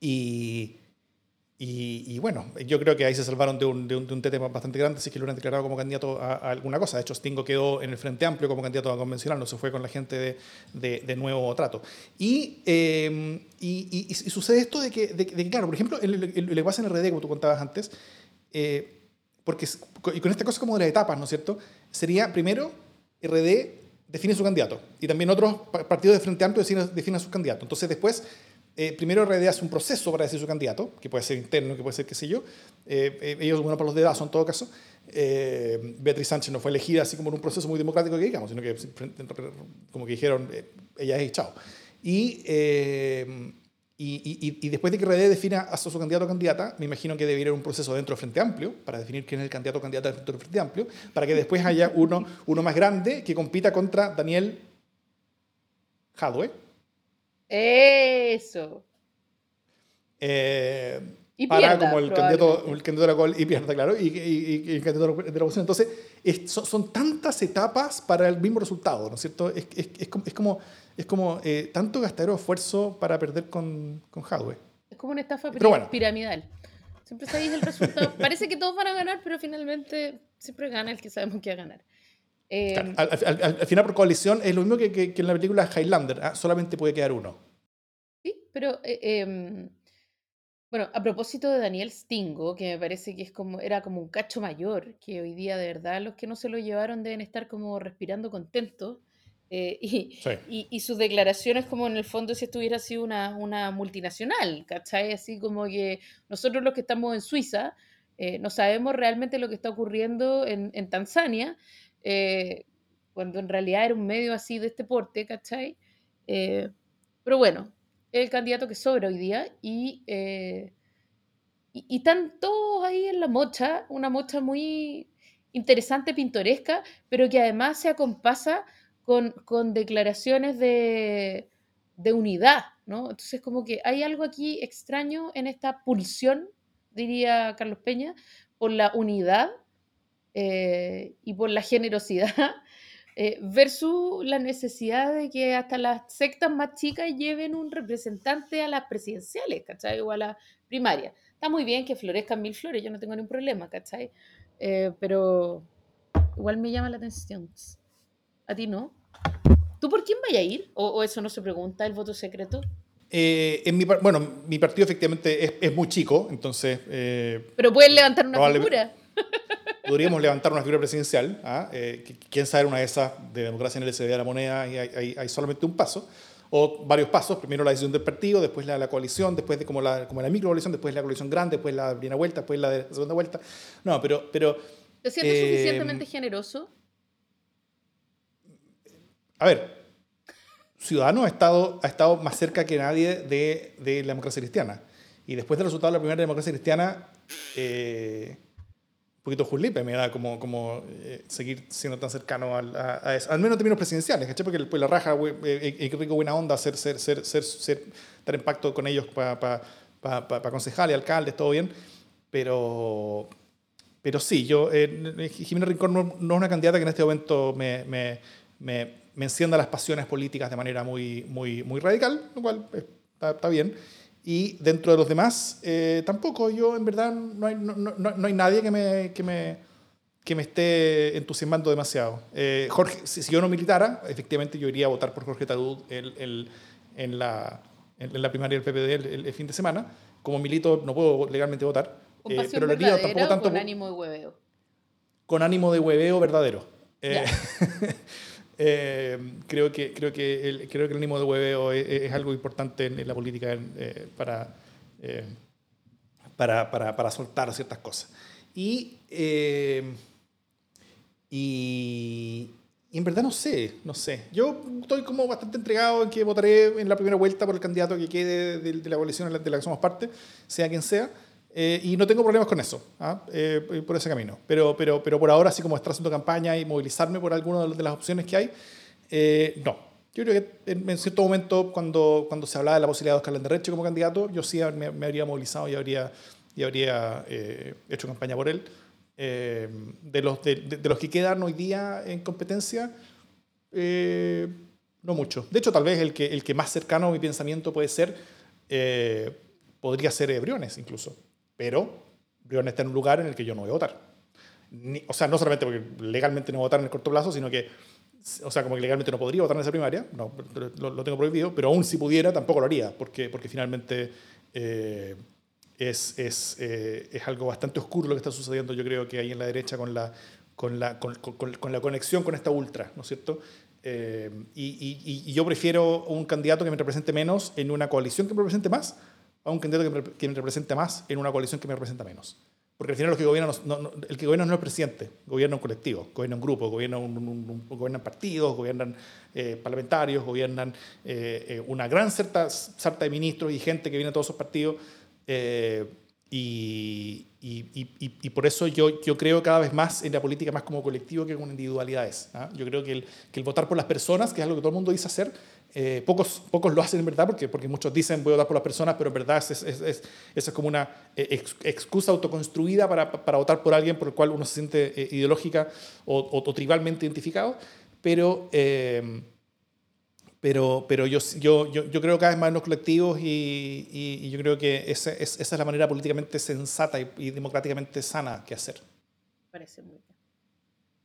y, y, bueno, yo creo que ahí se salvaron de un, de tema bastante grande, así que lo hubieran declarado como candidato a, alguna cosa. De hecho, Stingo quedó en el Frente Amplio como candidato a convencional, no se fue con la gente de, nuevo trato. Y, eh, sucede esto de que, que, claro, por ejemplo, el, el, el, en RD, como tú contabas antes, eh, porque y con esta cosa como de las etapas, ¿no es cierto? Sería primero, RD define su candidato y también otros partidos de Frente Amplio definen, definen sus candidatos. Entonces, después eh, primero RD hace un proceso para decir su candidato, que puede ser interno, que puede ser qué sé yo. Eh, eh, ellos, bueno, para los dedazo en todo caso. Beatriz Sánchez no fue elegida así como en un proceso muy democrático que digamos, sino que como que dijeron, ella es chao. Y, y, y, después de que RD defina a su candidato o candidata, me imagino que debería haber un proceso dentro del Frente Amplio para definir quién es el candidato o candidata dentro del Frente Amplio, para que después haya uno, uno más grande que compita contra Daniel Jadwe eso. Eh, y para como el candidato, el candidato de la cual y pierda, claro, y, y, el candidato de la oposición. Entonces, son, tantas etapas para el mismo resultado, ¿no es cierto? Es, es, es como, es como eh, tanto gastadero esfuerzo para perder con, con Es como una estafa piramidal. Siempre sabéis el resultado. Parece que todos van a ganar, pero finalmente siempre gana el que sabemos que va a ganar. Eh, al, final, por coalición, es lo mismo que, que, en la película Highlander, ¿ah? solamente puede quedar uno. Sí, pero eh, em, bueno, a propósito de Daniel Stingo, que me parece que es como, era como un cacho mayor, que hoy día de verdad los que no se lo llevaron deben estar como respirando contentos. Eh, y, y, sus declaraciones como en el fondo si estuviera sido una, una multinacional, ¿cachai? Así como que nosotros los que estamos en Suiza no sabemos realmente lo que está ocurriendo en, en Tanzania, eh, cuando en realidad era un medio así de este porte, ¿cachai? Eh, pero bueno, el candidato que sobra hoy día y, eh, y, están todos ahí en la mocha, una mocha muy interesante, pintoresca, pero que además se acompasa con, con declaraciones de, de unidad, ¿no? Entonces como que hay algo aquí extraño en esta pulsión, diría Carlos Peña, por la unidad eh, y por la generosidad, eh, versus la necesidad de que hasta las sectas más chicas lleven un representante a las presidenciales, ¿cachai? O a las primarias. Está muy bien que florezcan mil flores, yo no tengo ningún problema, ¿cachai? Eh, pero igual me llama la atención. ¿A ti no? ¿Tú por quién vaya a ir? ¿O, eso no se pregunta, el voto secreto? Eh, en mi, bueno, mi partido efectivamente es, es muy chico, entonces... Eh, Pero pueden levantar una figura. Podríamos levantar una figura presidencial. ¿ah? Eh, quién sabe una de esas de democracia en el SD de la moneda y hay, hay, solamente un paso o varios pasos, primero la decisión del partido, después la, la coalición, después de como la, como la micro coalición, después la coalición grande, después la primera vuelta, después la, de la segunda vuelta. No, pero... pero ¿Te sientes eh, suficientemente generoso? A ver, Ciudadanos ha estado, ha estado más cerca que nadie de, de la democracia cristiana. Y después del resultado de la primera democracia cristiana, eh, poquito Julipe me da como, como eh, seguir siendo tan cercano al, a, eso. Al menos en términos presidenciales, ¿cachai? Porque pues, la raja, eh, eh, rico buena onda ser, ser, ser, ser, ser estar en pacto con ellos para pa, pa, pa, concejales, alcaldes, todo bien. Pero, pero sí, yo, eh, Jimena Rincón no, no, es una candidata que en este momento me, me, me, me, encienda las pasiones políticas de manera muy, muy, muy radical, lo cual está, está bien. Y dentro de los demás, eh, tampoco. Yo, en verdad, no hay, no, no, no hay nadie que me, que, me, que me esté entusiasmando demasiado. Eh, Jorge, si, yo no militara, efectivamente yo iría a votar por Jorge Tadud el, el, en, la, en, la primaria del PPD el, fin de semana. Como milito, no puedo legalmente votar. Eh, pero lo haría tampoco tanto. Con ánimo de hueveo. Con ánimo de hueveo verdadero. Eh, Eh, creo, que, creo, que el, creo que el ánimo de hueveo es, algo importante en, la política eh, para, eh, para, para, para, soltar ciertas cosas. Y, y, en verdad no sé, no sé. Yo estoy como bastante entregado en que votaré en la primera vuelta por el candidato que quede de, de la coalición de la que somos parte, sea quien sea. Eh, y no tengo problemas con eso, ¿ah? eh, por ese camino. Pero, pero, pero por ahora, así como estar haciendo campaña y movilizarme por alguna de las opciones que hay, eh, no. Yo creo que en, cierto momento, cuando, cuando se hablaba de la posibilidad de Oscar Landerreche como candidato, yo sí me, habría movilizado y habría, y habría hecho campaña por él. de, los, de, de, los que quedan hoy día en competencia, no mucho. De hecho, tal vez el que, el que más cercano a mi pensamiento puede ser, podría ser Briones incluso pero Briones está en un lugar en el que yo no voy a votar. o sea, no solamente porque legalmente no voy a votar en el corto plazo, sino que, o sea, como que legalmente no podría votar en esa primaria, no, lo, tengo prohibido, pero aún si pudiera tampoco lo haría, porque, porque finalmente eh, es, es, eh, es, algo bastante oscuro lo que está sucediendo, yo creo que ahí en la derecha con la, con la, con, con, la conexión con esta ultra, ¿no es cierto? Eh, y, y, y, yo prefiero un candidato que me represente menos en una coalición que me represente más a un candidato que me, represente más en una coalición que me representa menos. Porque al final los que gobiernan no, el que gobierna no es presidente, gobierna un colectivo, gobierna un grupo, gobierna un, gobiernan partidos, gobiernan eh, parlamentarios, gobiernan eh, eh, una gran sarta de ministros y gente que viene de todos esos partidos. Y, y, y, por eso yo, yo creo cada vez más en la política más como colectivo que como individualidades. ¿ah? Yo creo que el, que el votar por las personas, que es algo que todo el mundo dice hacer, eh, pocos, pocos lo hacen en verdad, porque, porque muchos dicen voy a votar por las personas, pero en verdad es, es, es, es como una eh, excusa autoconstruida para, para, votar por alguien por el cual uno se siente eh, ideológica o, o, tribalmente identificado. Pero, pero, pero yo, yo, yo, yo, creo cada vez más en los colectivos y, y, yo creo que esa es, esa es la manera políticamente sensata y, y democráticamente sana que hacer. Parece muy bien.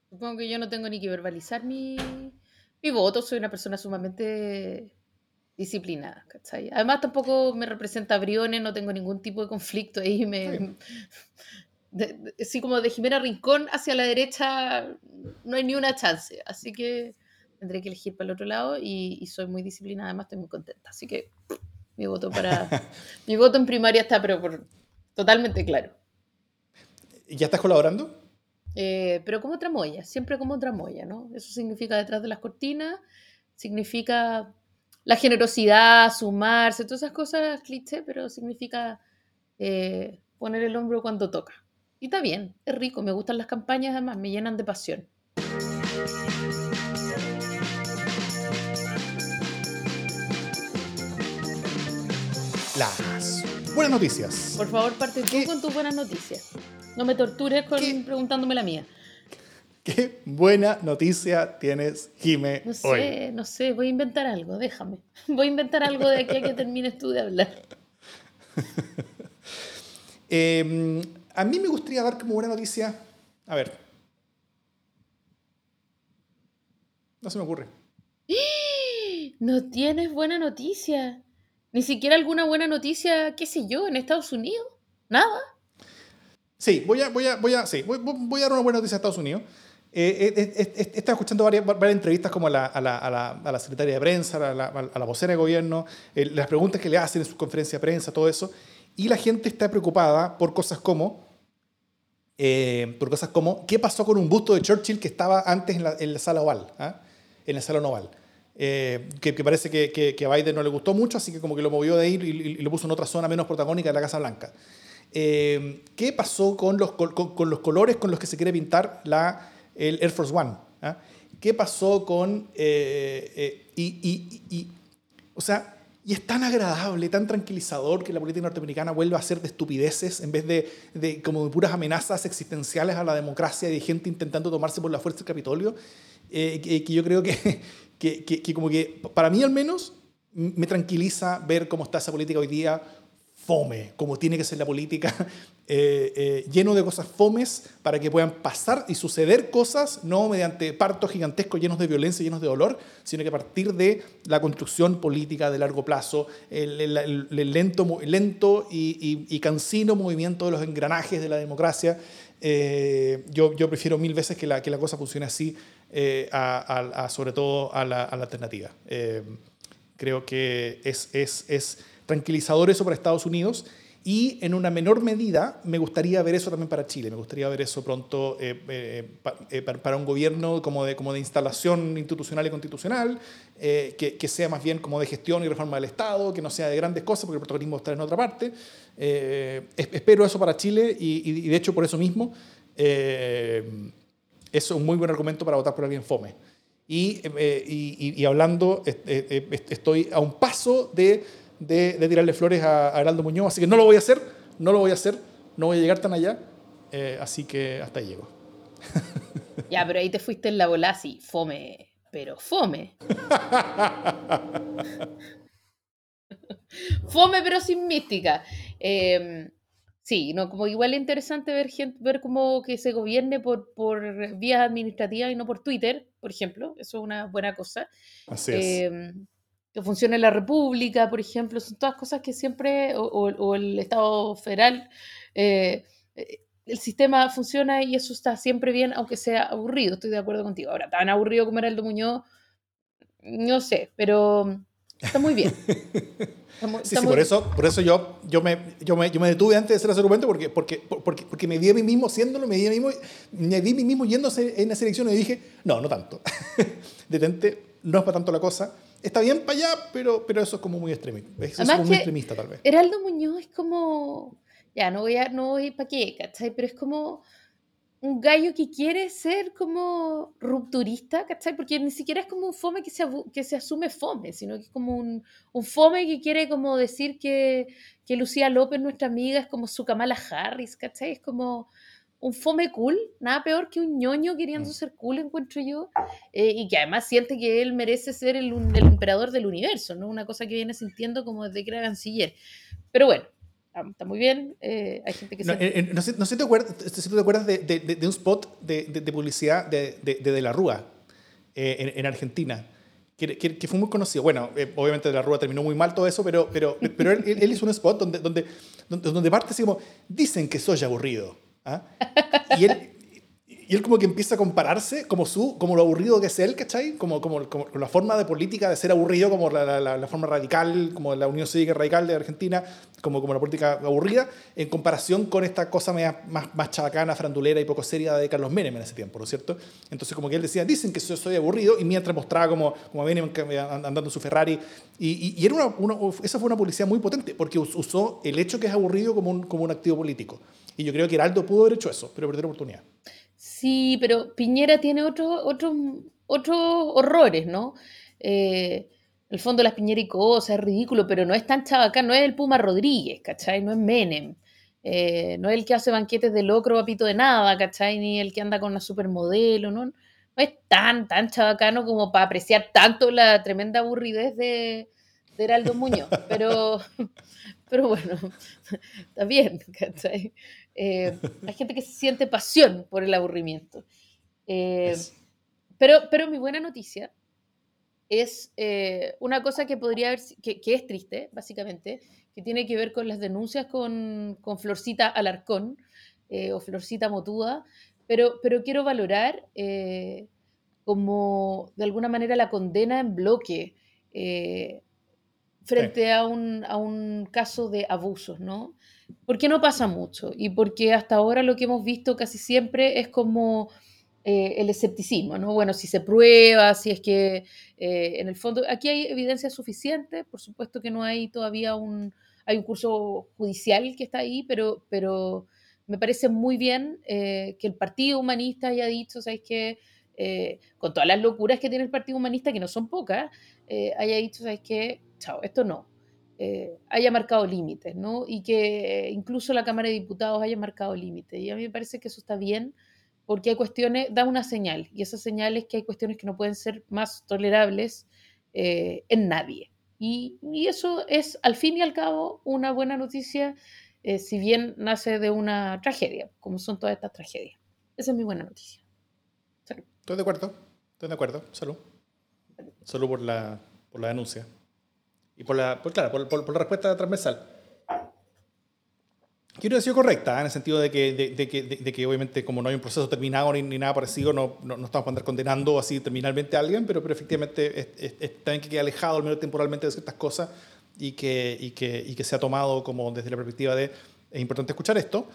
Supongo que yo no tengo ni que verbalizar mi mi voto, soy una persona sumamente disciplinada, ¿cachai? Además tampoco me representa Briones, no tengo ningún tipo de conflicto ahí, me... así como de Jimena Rincón hacia la derecha no hay ni una chance, así que tendré que elegir para el otro lado y, soy muy disciplinada, además estoy muy contenta, así que mi voto para mi voto en primaria está pero por, totalmente claro. ¿Y ¿Ya estás colaborando? Eh, pero como tramoya, siempre como tramoya, ¿no? Eso significa detrás de las cortinas, significa la generosidad, sumarse, todas esas cosas cliché, pero significa eh, poner el hombro cuando toca. Y está bien, es rico, me gustan las campañas, además, me llenan de pasión. Las buenas noticias. Por favor, parte tú con tus buenas noticias. No me tortures con preguntándome la mía. Qué buena noticia tienes, Jime. No sé, no sé, voy a inventar algo, déjame. Voy a inventar algo de aquí a que termines tú de hablar. Em, a mí me gustaría dar como buena noticia. A ver. No se me ocurre. No tienes buena noticia. Ni siquiera alguna buena noticia, qué sé yo, en Estados Unidos. Nada. Sí, voy a, voy a, voy a, sí, voy, a dar una buena noticia a Estados Unidos. Eh, eh, eh, estado escuchando varias, varias entrevistas como a la, a, la, a, la, secretaria de prensa, a la, vocera de gobierno, las preguntas que le hacen en su conferencia de prensa, todo eso. Y la gente está preocupada por cosas como, por cosas como, ¿qué pasó con un busto de Churchill que estaba antes en la, sala oval? ¿ah? En la sala oval. Que, que, parece que, que, a Biden no le gustó mucho, así que como que lo movió de ahí y, y, lo puso en otra zona menos protagónica de la Casa Blanca. ¿Qué pasó con los, con, con los colores con los que se quiere pintar la el Air Force One. ¿ah? ¿Qué pasó con... Eh, eh, y, o sea, y es tan agradable, tan tranquilizador que la política norteamericana vuelva a ser de estupideces en vez de, de, como de puras amenazas existenciales a la democracia y de gente intentando tomarse por la fuerza el Capitolio, eh, que, que, yo creo que, que, como que, para mí al menos, me tranquiliza ver cómo está esa política hoy día fome, como tiene que ser la política, eh, eh, lleno de cosas fomes para que puedan pasar y suceder cosas, no mediante partos gigantescos llenos de violencia, llenos de dolor, sino que a partir de la construcción política de largo plazo, el, lento, lento y, cansino movimiento de los engranajes de la democracia. Eh, yo, yo, prefiero mil veces que la, que la cosa funcione así, a, sobre todo a la, alternativa. creo que es, es, es tranquilizador eso para Estados Unidos y en una menor medida me gustaría ver eso también para Chile, me gustaría ver eso pronto eh, eh, eh, para un gobierno como de, como de instalación institucional y constitucional, que, que, sea más bien como de gestión y reforma del Estado, que no sea de grandes cosas porque el protagonismo está en otra parte. espero eso para Chile y, y, de hecho por eso mismo eso es un muy buen argumento para votar por alguien fome. Y, y, y hablando, estoy a un paso de de, tirarle flores a, Heraldo Muñoz, así que no lo voy a hacer, no lo voy a hacer, no voy a llegar tan allá, eh, así que hasta ahí llego. Ya, pero ahí te fuiste en la bola así, fome, pero fome. fome, pero sin mística. Em, sí, no, como igual es interesante ver, gente, ver cómo que se gobierne por, por vías administrativas y no por Twitter, por ejemplo. Eso es una buena cosa. Así es. Em, que funcione la República, por ejemplo, son todas cosas que siempre, o, el Estado federal, eh, eh, el sistema funciona y eso está siempre bien, aunque sea aburrido, estoy de acuerdo contigo. Ahora, tan aburrido como era el Muñoz, no sé, pero está muy bien. sí, sí, por, eso, por eso yo, yo, me, yo, me, yo me detuve antes de hacer ese argumento porque, porque, porque, porque me vi a mí mismo haciéndolo, me vi a mí mismo, me vi a mí mismo yéndose en esa elección y dije, no, no tanto. Detente, no es para tanto la cosa está bien para allá, pero, pero eso es como muy extremista. Eso es muy extremista, tal vez. Heraldo Muñoz es como. Ya, no voy a. No voy para qué, ¿cachai? Pero es como un gallo que quiere ser como rupturista, ¿cachai? Porque ni siquiera es como un fome que se, que se asume fome, sino que es como un, un fome que quiere como decir que, que Lucía López, nuestra amiga, es como su Kamala Harris, ¿cachai? Es como un fome cool, nada peor que un ñoño queriendo mm. ser cool, encuentro yo, eh, y que además siente que él merece ser el, emperador del universo, ¿no? Una cosa que viene sintiendo como desde que era canciller. Pero bueno, está muy bien, eh, hay gente que... No, eh, no, sé, no sé, te acuerdas, si te acuerdas de, de, de, un spot de, publicidad de, de, la Rúa en, en, Argentina. Que, que, fue muy conocido. Bueno, obviamente de la Rúa terminó muy mal todo eso, pero, pero, pero él, él, hizo un spot donde, donde, donde, donde parte así como, dicen que soy aburrido. ¿ah? Y él, y él como que empieza a compararse como, su, como lo aburrido que es él, ¿cachai? Como, como, como la forma de política de ser aburrido, como la, la, la, forma radical, como la Unión Cívica Radical de Argentina, como, como la política aburrida, en comparación con esta cosa más, más chabacana, frandulera y poco seria de Carlos Menem en ese tiempo, ¿no es cierto? Entonces como que él decía, dicen que yo soy aburrido, y mientras mostraba como, como Menem andando en su Ferrari, y, y, era una, una, esa fue una publicidad muy potente, porque usó el hecho que es aburrido como un, como un activo político. Y yo creo que Heraldo pudo haber hecho eso, pero perdió la oportunidad. Sí, pero Piñera tiene otros horrores, ¿no? Eh, el fondo las piñericosas es ridículo, pero no es tan chabacán, no es el Puma Rodríguez, ¿cachai? No es Menem. Eh, no es el que hace banquetes de locro a pito de nada, ¿cachai? Ni el que anda con una supermodelo, ¿no? No es tan, tan chabacano como para apreciar tanto la tremenda aburridez de, de Heraldo Muñoz, pero, pero bueno, está bien, ¿cachai? Eh, hay gente que siente pasión por el aburrimiento. Eh, pero, pero mi buena noticia es eh, una cosa que podría haber, que, que, es triste, básicamente, que tiene que ver con las denuncias con, con Florcita Alarcón eh, o Florcita Motuda, pero, pero quiero valorar como de alguna manera la condena en bloque frente sí. a, un, a un caso de abusos, ¿no? Porque no pasa mucho y porque hasta ahora lo que hemos visto casi siempre es como eh, el escepticismo, ¿no? Bueno, si se prueba, si es que eh, en el fondo, aquí hay evidencia suficiente, por supuesto que no hay todavía un, hay un curso judicial que está ahí, pero, pero me parece muy bien eh, que el Partido Humanista haya dicho, ¿sabes qué? con todas las locuras que tiene el Partido Humanista, que no son pocas, haya dicho, ¿sabes qué? Chao, esto no. Haya marcado límites, ¿no? Y que incluso la Cámara de Diputados haya marcado límites. Y a mí me parece que eso está bien porque hay cuestiones, da una señal, y esa señal es que hay cuestiones que no pueden ser más tolerables eh, en nadie. Y, y, eso es, al fin y al cabo, una buena noticia, eh, si bien nace de una tragedia, como son todas estas tragedias. Esa es mi buena noticia. Salud. Estoy de acuerdo, estoy de acuerdo. Salud. Salud por la, por la denuncia. Y por la, por, claro, por, por, por la respuesta transversal. Quiero decir correcta, ¿eh? en el sentido de que, de, de, que, de, que, obviamente como no hay un proceso terminado ni, ni nada parecido, no, no, no, estamos andar condenando así terminalmente a alguien, pero, pero efectivamente es, es, es, también que quede alejado al menos temporalmente de ciertas cosas y que, y, que, y que se ha tomado como desde la perspectiva de es importante escuchar esto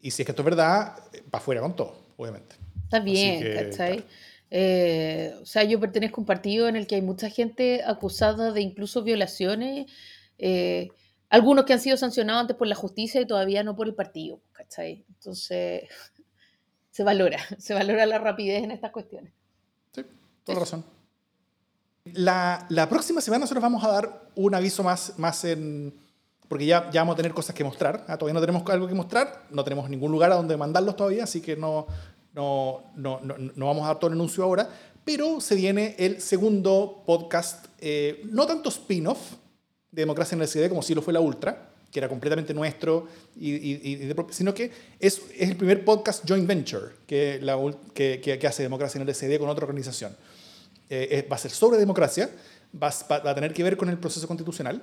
y si es que esto es verdad, va afuera con todo, obviamente. Está bien, que, ¿cachai? Claro. Eh, o sea, yo pertenezco a un partido en el que hay mucha gente acusada de incluso violaciones. Eh, algunos que han sido sancionados antes por la justicia y todavía no por el partido, ¿cachai? Entonces, se valora, se valora la rapidez en estas cuestiones. Sí, toda razón. La, la, próxima semana nosotros vamos a dar un aviso más, más en... Porque ya, ya vamos a tener cosas que mostrar. ¿ah? Todavía no tenemos algo que mostrar, no tenemos ningún lugar a donde mandarlos todavía, así que no, no, no, no, no vamos a dar todo el anuncio ahora. Pero se viene el segundo podcast, eh, no tanto spin-off, de democracia en el CD como si lo fue la Ultra, que era completamente nuestro, y, sino que es, es, el primer podcast joint venture que, la, que, que, hace democracia en el CD con otra organización. Eh, va a ser sobre democracia, va, va, a tener que ver con el proceso constitucional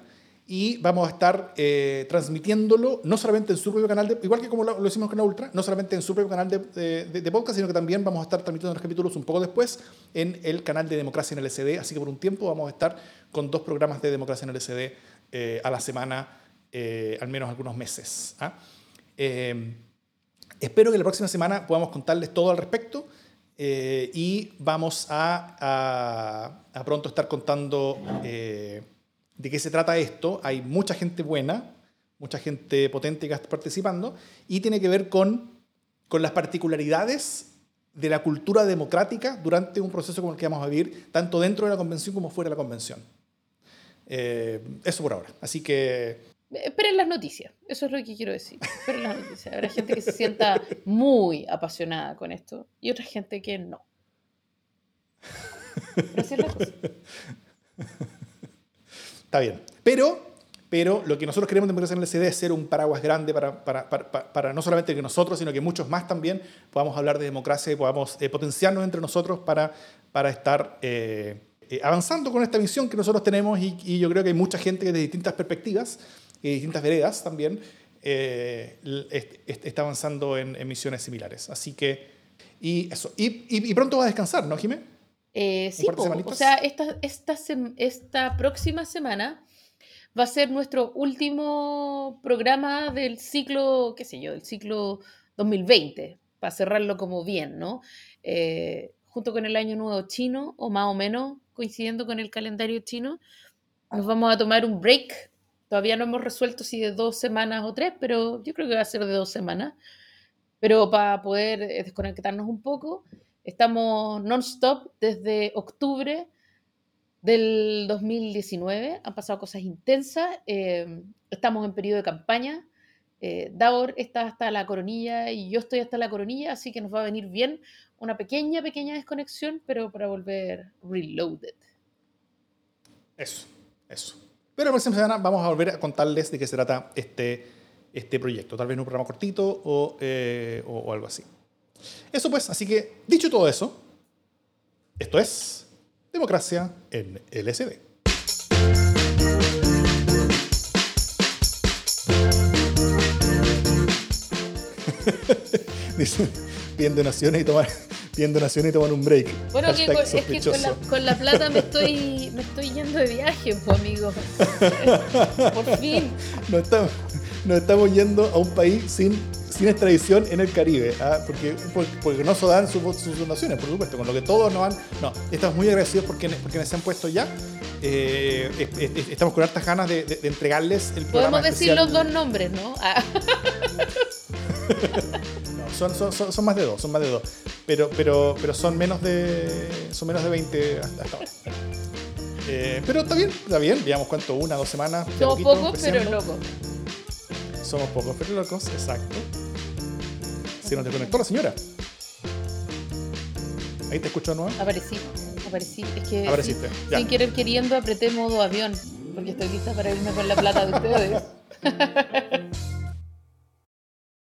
y vamos a estar eh, transmitiéndolo no solamente en su propio canal, igual que como lo, hicimos con la Ultra, no solamente en su propio canal de, podcast, sino que también vamos a estar transmitiendo los capítulos un poco después en el canal de Democracia en el SD. Así que por un tiempo vamos a estar con dos programas de Democracia en el SD eh, a la semana, eh, al menos algunos meses. ¿ah? Eh, espero que la próxima semana podamos contarles todo al respecto. y vamos a, pronto estar contando de qué se trata esto. Hay mucha gente buena, mucha gente potente que está participando, y tiene que ver con, con las particularidades de la cultura democrática durante un proceso como el que vamos a vivir, tanto dentro de la convención como fuera de la convención. Eh, eso por ahora. Así que... Esperen las noticias, eso es lo que quiero decir. Esperen las noticias. Habrá gente que se sienta muy apasionada con esto y otra gente que no. Pero así es la cosa. Está bien. Pero, pero lo que nosotros queremos de Democracia en el CD es ser un paraguas grande para, para, para, para, no solamente que nosotros, sino que muchos más también podamos hablar de democracia y podamos eh, potenciarnos entre nosotros para, para estar eh, eh, avanzando con esta visión que nosotros tenemos y, y, yo creo que hay mucha gente que de distintas perspectivas y distintas veredas también eh, está avanzando en, en, misiones similares. Así que, y eso. Y, y, y pronto va a descansar, ¿no, Jimé? Eh, sí, po, o sea, esta, esta, esta próxima semana va a ser nuestro último programa del ciclo, qué sé yo, del ciclo 2020, para cerrarlo como bien, ¿no? Eh, junto con el año nuevo chino, o más o menos coincidiendo con el calendario chino, nos vamos a tomar un break. Todavía no hemos resuelto si de dos semanas o tres, pero yo creo que va a ser de dos semanas. Pero para poder eh, desconectarnos un poco, estamos non-stop desde octubre del 2019. Han pasado cosas intensas. Eh, estamos en periodo de campaña. Eh, Davor está hasta la coronilla y yo estoy hasta la coronilla, así que nos va a venir bien una pequeña, pequeña desconexión, pero para volver reloaded. Eso, eso. Pero la próxima semana vamos a volver a contarles de qué se trata este, este proyecto. Tal vez en un programa cortito o, eh, o, o algo así. Eso pues, así que dicho todo eso, esto es Democracia en LSD. Dice, piden donaciones y toman, piden donaciones y toman un break. Bueno, que con, es que con la, sospechoso. con la plata me estoy, me estoy yendo de viaje, pues, amigo. Por fin. Nos estamos, nos estamos yendo a un país sin, sin extradición en el Caribe, ¿ah? porque, por- porque no se dan sus, sus donaciones, por supuesto, con lo que todos nos han... No, estamos muy agradecidos porque, porque nos han puesto ya. Eh, es- es- estamos con hartas ganas de, de- de entregarles el programa Podemos decir los dos nombres, ¿no? Ah, No, son, son, son, son más de dos, son más de dos. Pero, pero, pero son menos de. Son menos de 20 hasta, hasta ahora. Eh, pero está bien, está bien. Veamos cuánto, una, dos semanas. somos pocos, pero locos. Somos pocos, pero locos, exacto. Se nos desconectó la señora. Ahí te escucho de nuevo. Aparecí, aparecí. Es que Apareciste, sin, sin querer queriendo apreté modo avión, porque estoy lista para irme con la plata de ustedes.